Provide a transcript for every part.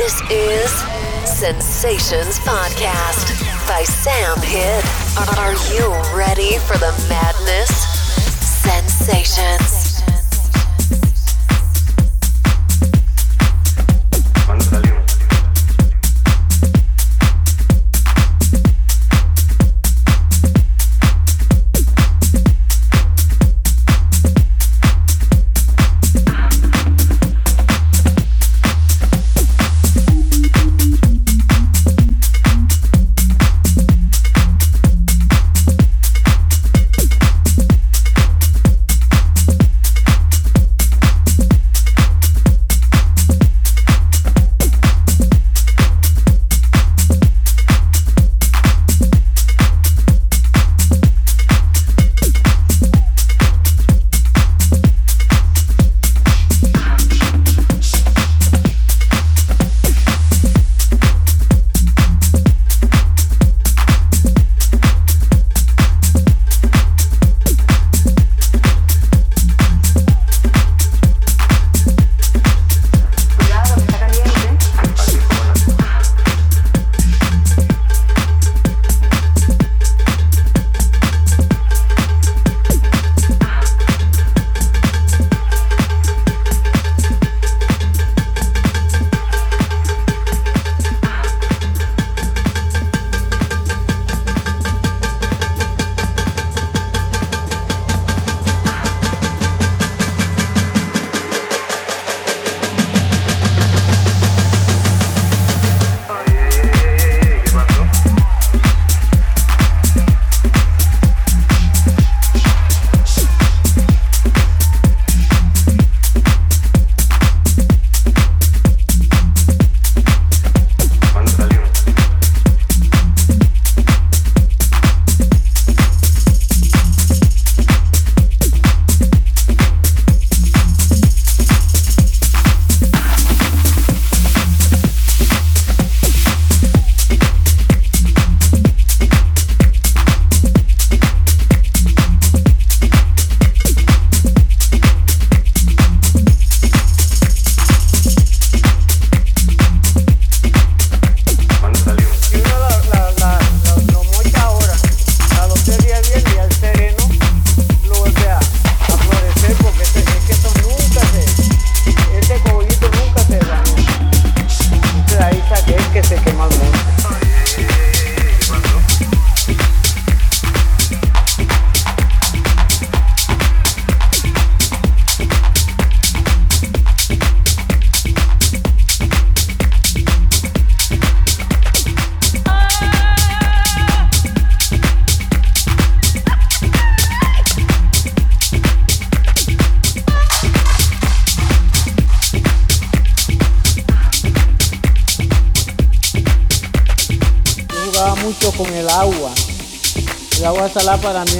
This is Sensations Podcast by Sam Hitt. Are you ready for the madness? Sensations.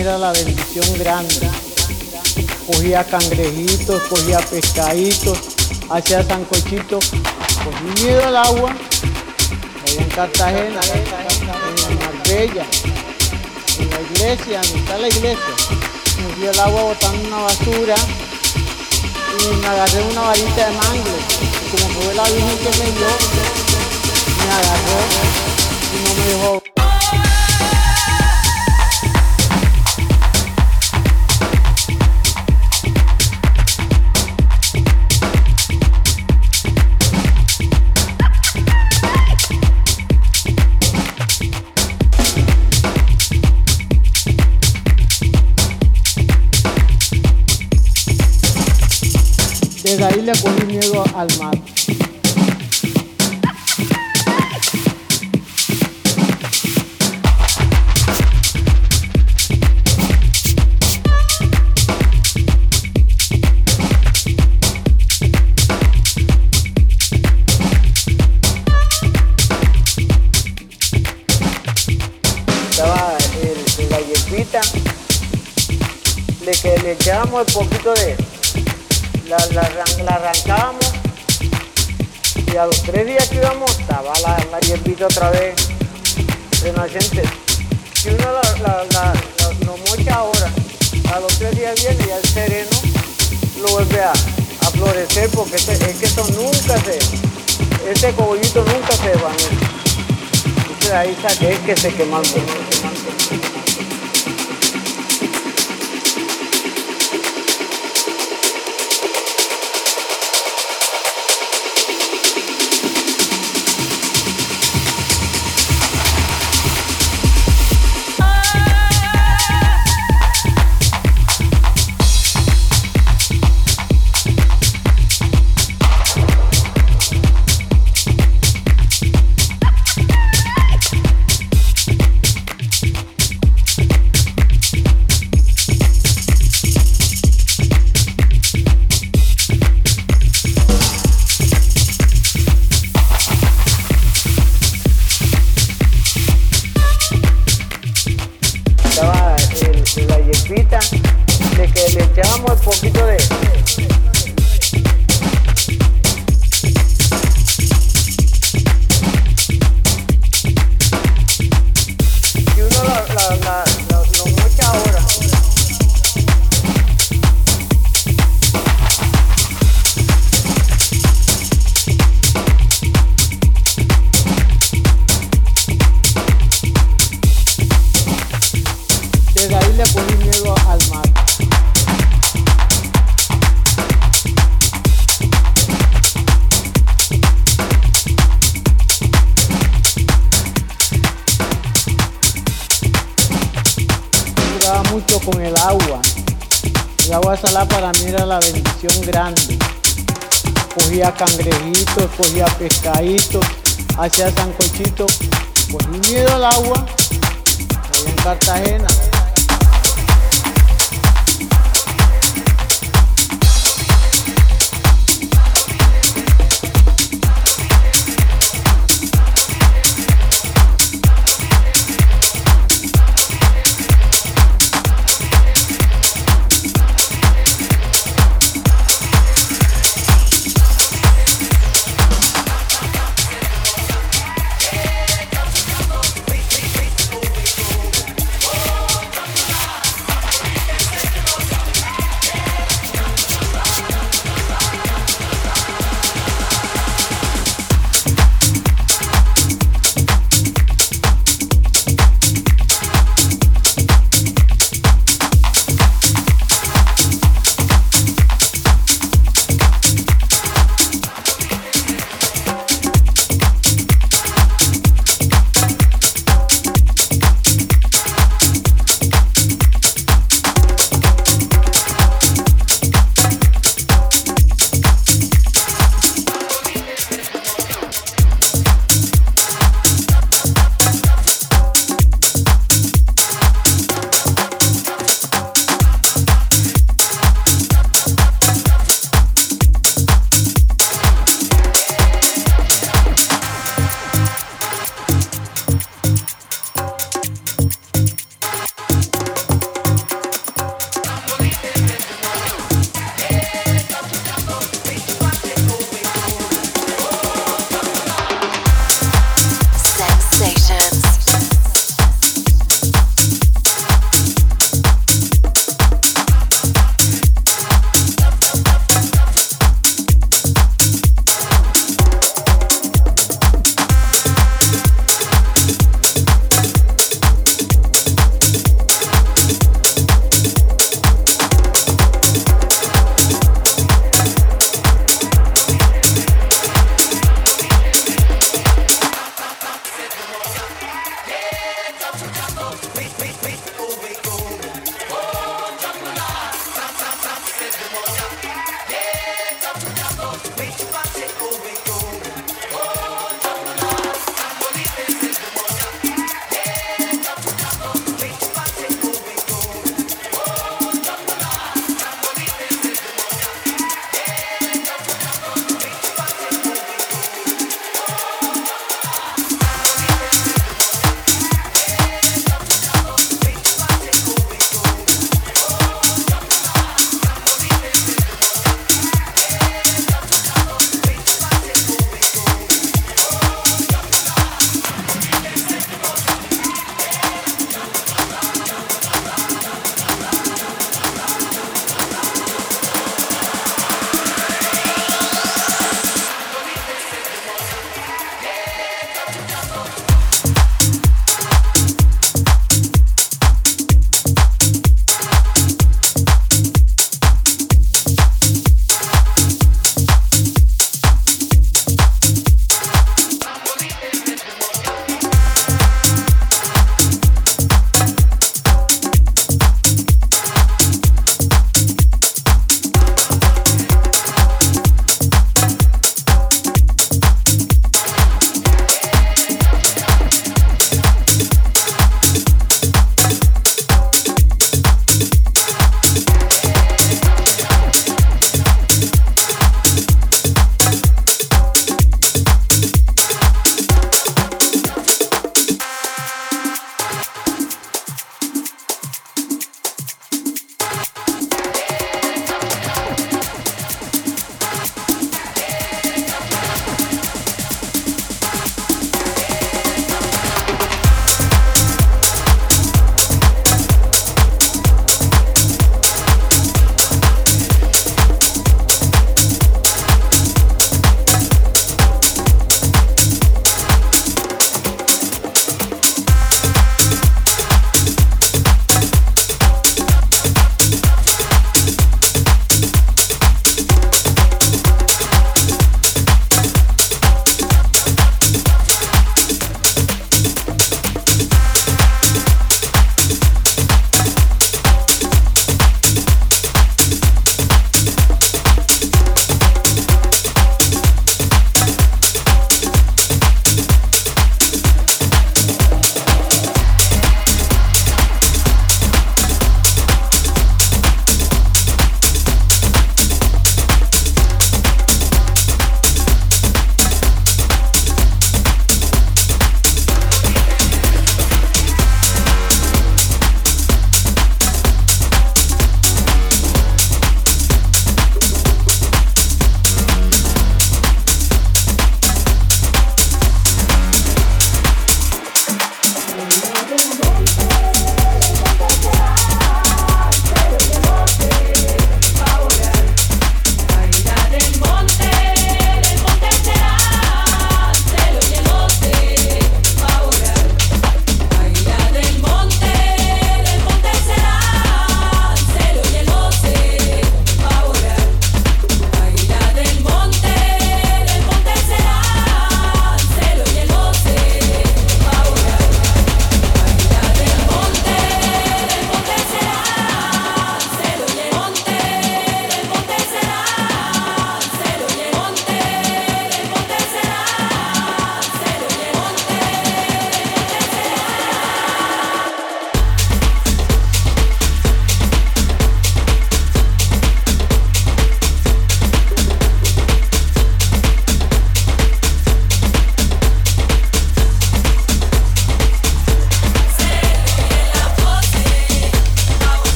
Era la bendición grande. Cogía cangrejitos, cogía pescaditos, hacía sancochitos. Cogí miedo al agua, allá en Cartagena, en Marbella, en la iglesia, donde está la iglesia. Me al agua botando una basura y me agarré una varita de mangle. Como fue la Virgen que me dio, me agarró y no me dejó de... La, la, arrancábamos y a los tres días que íbamos estaba la, hierbita otra vez renacente. Si uno la, la, lo mocha ahora, a los tres días viene y al sereno lo vuelve a, florecer porque es que eso nunca se, ese cogollito nunca se va. Entonces ahí saqué que se quemando. Se quemando. grasita, le, que le echamos un poquito de, hacer sancochito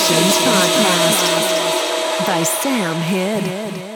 Sensations Podcast by Sam Hidd.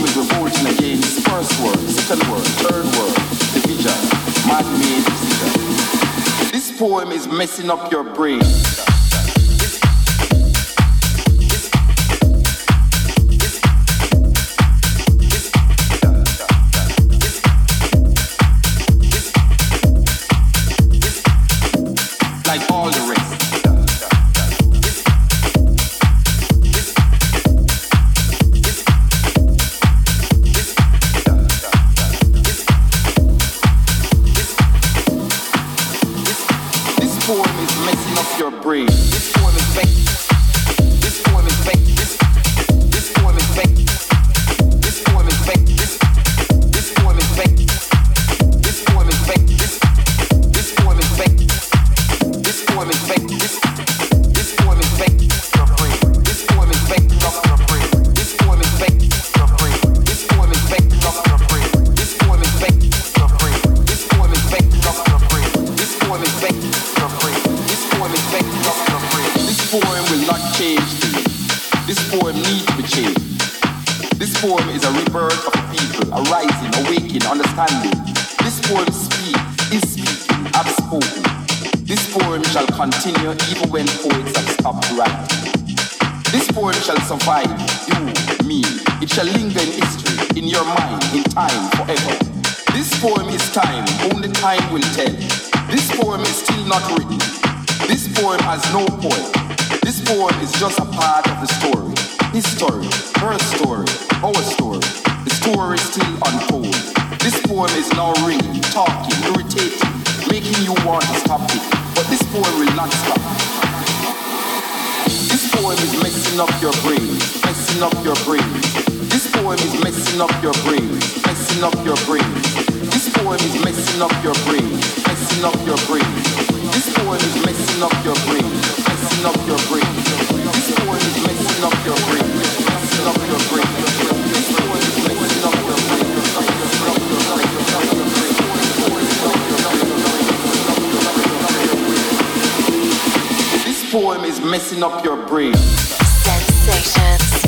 Revolting against first world, second world, third world, division, man-made. This poem is messing up your brain. brain, messing up your brain. This poem is messing up your brain, messing up your brain. This poem is messing up your brain, messing up your brain. This poem is messing up your brain, messing up your brain. This poem is messing up your brain, messing up your brain. This poem is messing up your brain, messing poem is messing up your brain sensations.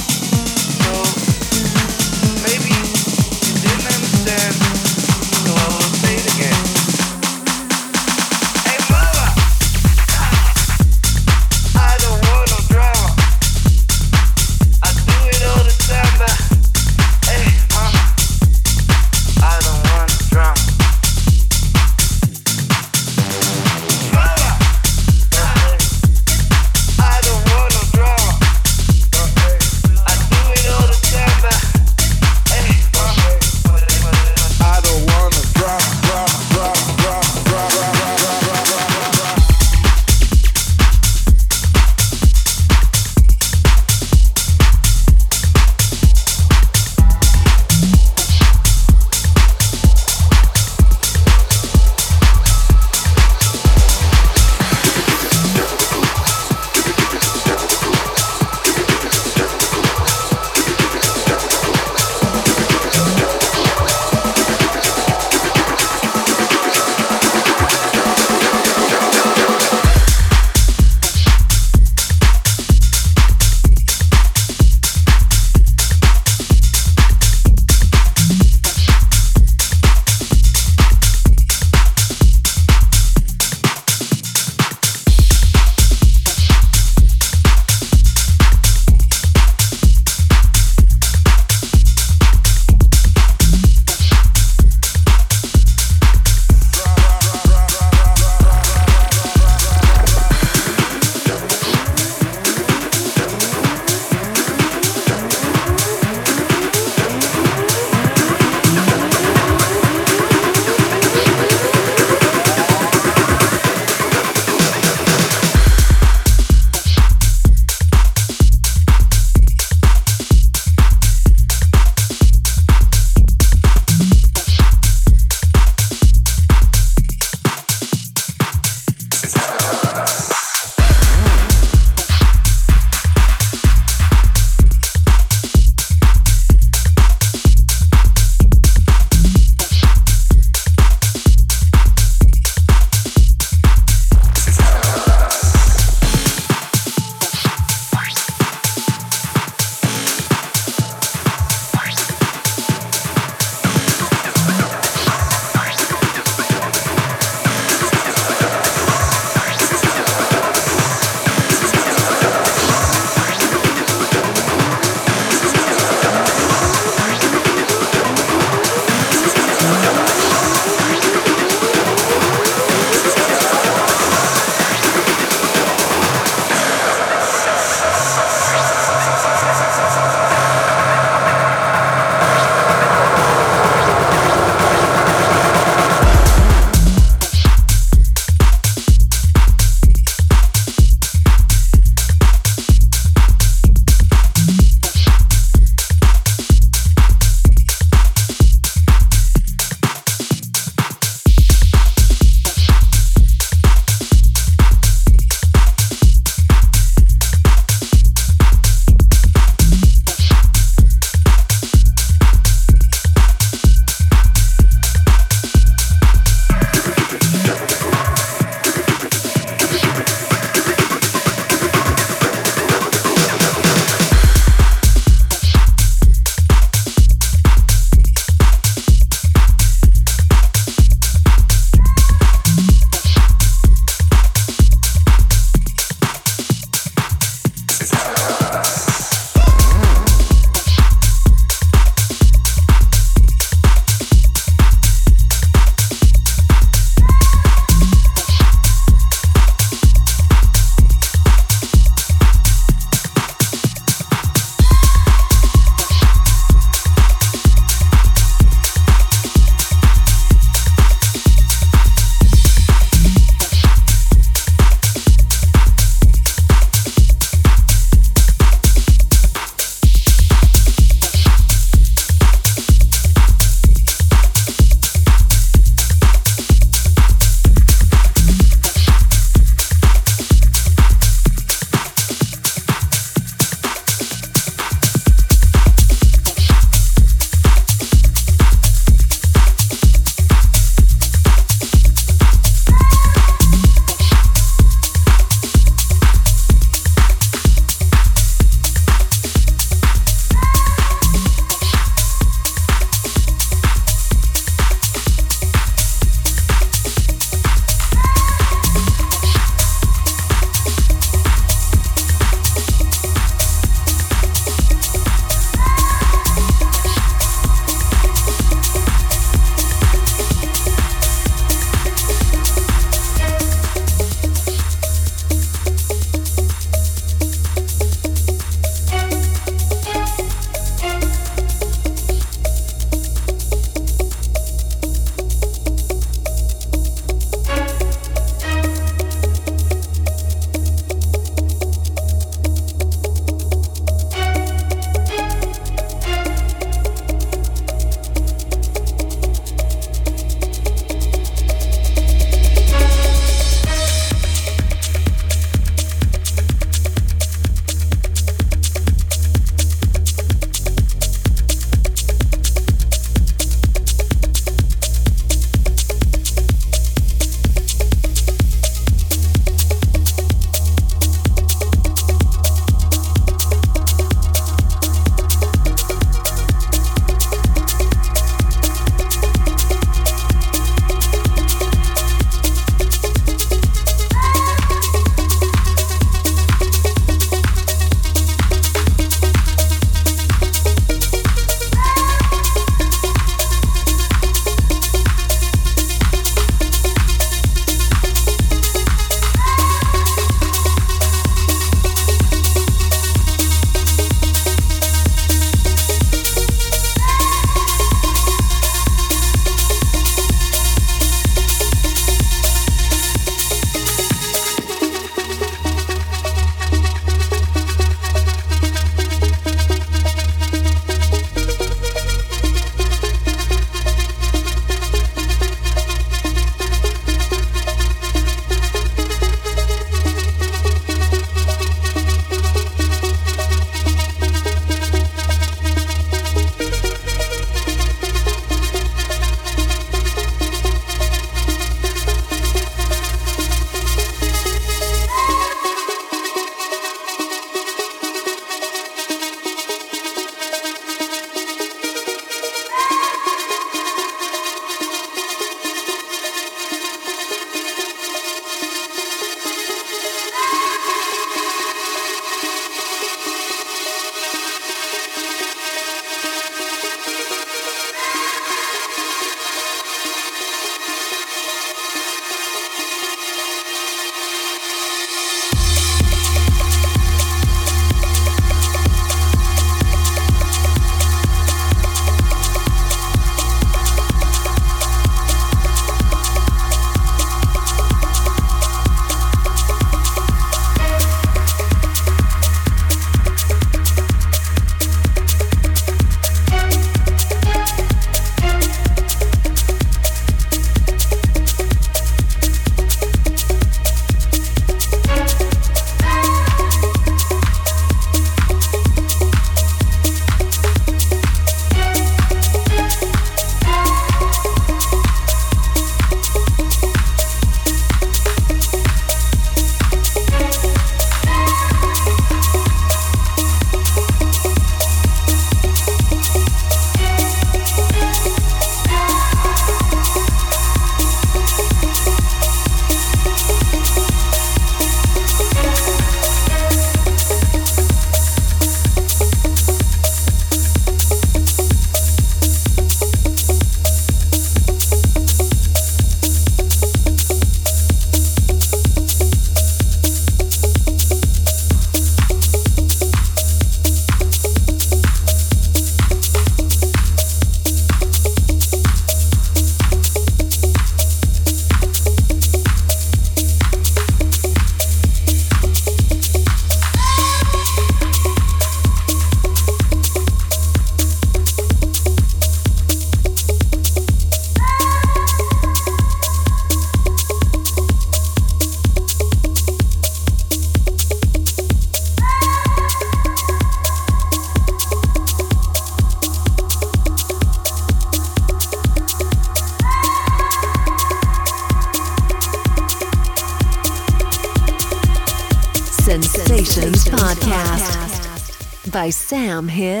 here.